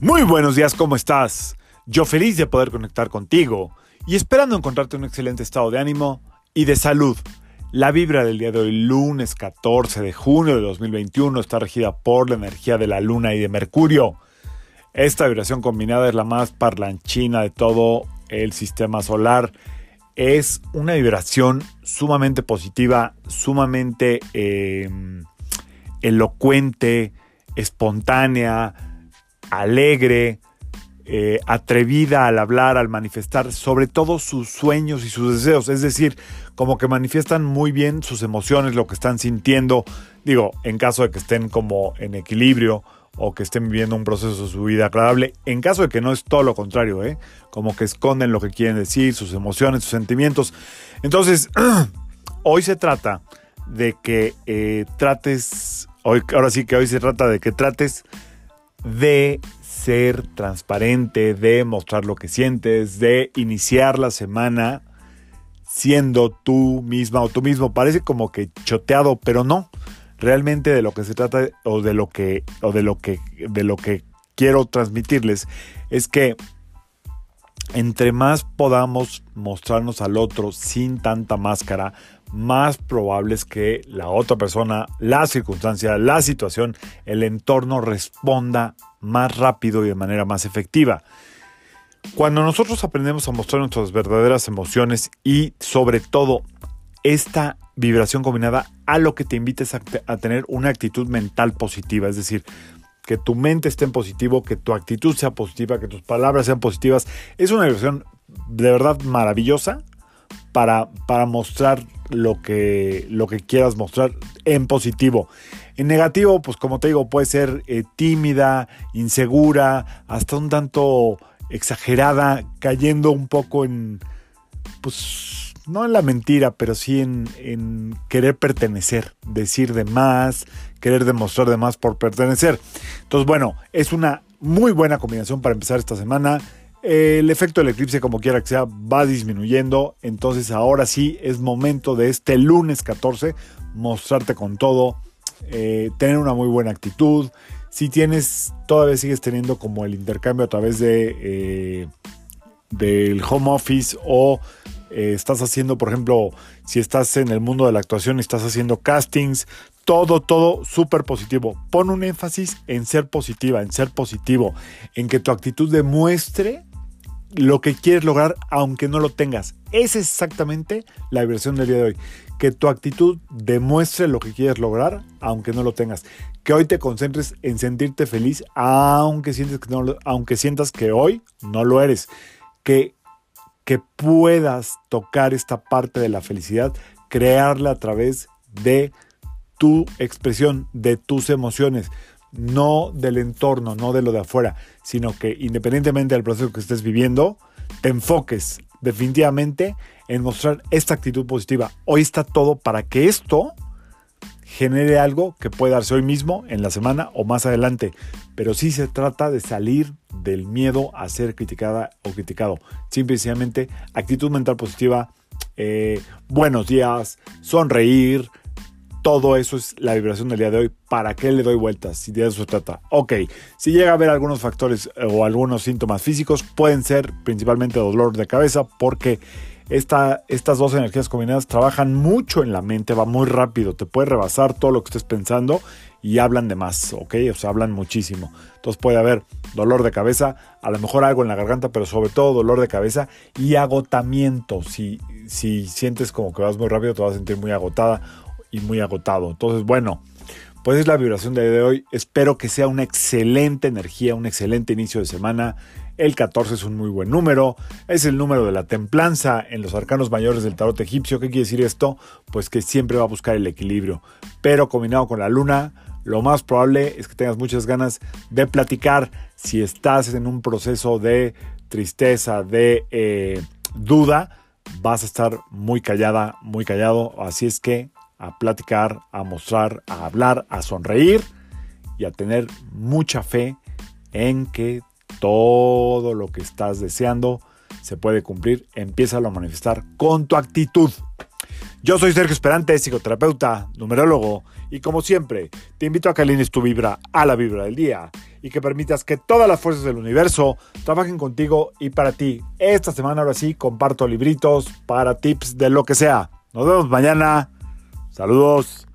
Muy buenos días, ¿cómo estás? Yo feliz de poder conectar contigo y esperando encontrarte en un excelente estado de ánimo y de salud. La vibra del día de hoy, lunes 14 de junio de 2021, está regida por la energía de la luna y de Mercurio. Esta vibración combinada es la más parlanchina de todo el sistema solar. Es una vibración sumamente positiva, sumamente eh, elocuente, espontánea, alegre, eh, atrevida al hablar, al manifestar, sobre todo sus sueños y sus deseos. Es decir, como que manifiestan muy bien sus emociones, lo que están sintiendo. Digo, en caso de que estén como en equilibrio o que estén viviendo un proceso de su vida agradable. En caso de que no es todo lo contrario, ¿eh? como que esconden lo que quieren decir, sus emociones, sus sentimientos. Entonces, hoy se trata de que eh, trates, hoy, ahora sí que hoy se trata de que trates de ser transparente, de mostrar lo que sientes, de iniciar la semana siendo tú misma o tú mismo. Parece como que choteado, pero no. Realmente de lo que se trata o de lo que o de lo que de lo que quiero transmitirles es que entre más podamos mostrarnos al otro sin tanta máscara, más probable es que la otra persona, la circunstancia, la situación, el entorno responda más rápido y de manera más efectiva. Cuando nosotros aprendemos a mostrar nuestras verdaderas emociones y sobre todo esta vibración combinada a lo que te invites a, a, tener una actitud mental positiva, es decir, que tu mente esté en positivo, que tu actitud sea positiva, que tus palabras sean positivas, es una vibración de verdad maravillosa para, para mostrar lo que, lo que quieras mostrar en positivo. En negativo, pues como te digo, puede ser eh, tímida, insegura, hasta un tanto exagerada, cayendo un poco en, pues no en la mentira, pero sí en, en querer pertenecer, decir de más, querer demostrar de más por pertenecer. Entonces, bueno, es una muy buena combinación para empezar esta semana. El efecto del eclipse, como quiera que sea, va disminuyendo. Entonces ahora sí es momento de este lunes 14 mostrarte con todo, eh, tener una muy buena actitud. Si tienes, todavía sigues teniendo como el intercambio a través de eh, del home office o eh, estás haciendo, por ejemplo, si estás en el mundo de la actuación y estás haciendo castings, todo, todo súper positivo. Pon un énfasis en ser positiva, en ser positivo, en que tu actitud demuestre lo que quieres lograr aunque no lo tengas. Esa es exactamente la vibración del día de hoy. Que tu actitud demuestre lo que quieres lograr aunque no lo tengas. Que hoy te concentres en sentirte feliz aunque, que no, aunque sientas que hoy no lo eres. Que, que puedas tocar esta parte de la felicidad, crearla a través de tu expresión, de tus emociones no del entorno, no de lo de afuera, sino que independientemente del proceso que estés viviendo, te enfoques definitivamente en mostrar esta actitud positiva. Hoy está todo para que esto genere algo que pueda darse hoy mismo, en la semana o más adelante. Pero sí se trata de salir del miedo a ser criticada o criticado. Simplemente actitud mental positiva, eh, buenos días, sonreír, todo eso es la vibración del día de hoy. ¿Para qué le doy vueltas? Si de eso se trata. Ok, si llega a haber algunos factores eh, o algunos síntomas físicos, pueden ser principalmente dolor de cabeza porque esta, estas dos energías combinadas trabajan mucho en la mente, va muy rápido, te puede rebasar todo lo que estés pensando y hablan de más, ¿ok? O sea, hablan muchísimo. Entonces puede haber dolor de cabeza, a lo mejor algo en la garganta, pero sobre todo dolor de cabeza y agotamiento. Si, si sientes como que vas muy rápido, te vas a sentir muy agotada y muy agotado. Entonces, bueno, pues es la vibración de hoy. Espero que sea una excelente energía, un excelente inicio de semana. El 14 es un muy buen número, es el número de la templanza en los arcanos mayores del tarot egipcio. ¿Qué quiere decir esto? Pues que siempre va a buscar el equilibrio, pero combinado con la luna, lo más probable es que tengas muchas ganas de platicar si estás en un proceso de tristeza, de eh, duda, vas a estar muy callada, muy callado, así es que a platicar, a mostrar, a hablar, a sonreír y a tener mucha fe en que todo lo que estás deseando se puede cumplir. Empieza a manifestar con tu actitud. Yo soy Sergio Esperante, psicoterapeuta, numerólogo, y como siempre, te invito a que alines tu vibra a la vibra del día y que permitas que todas las fuerzas del universo trabajen contigo y para ti. Esta semana ahora sí comparto libritos para tips de lo que sea. Nos vemos mañana. Saludos.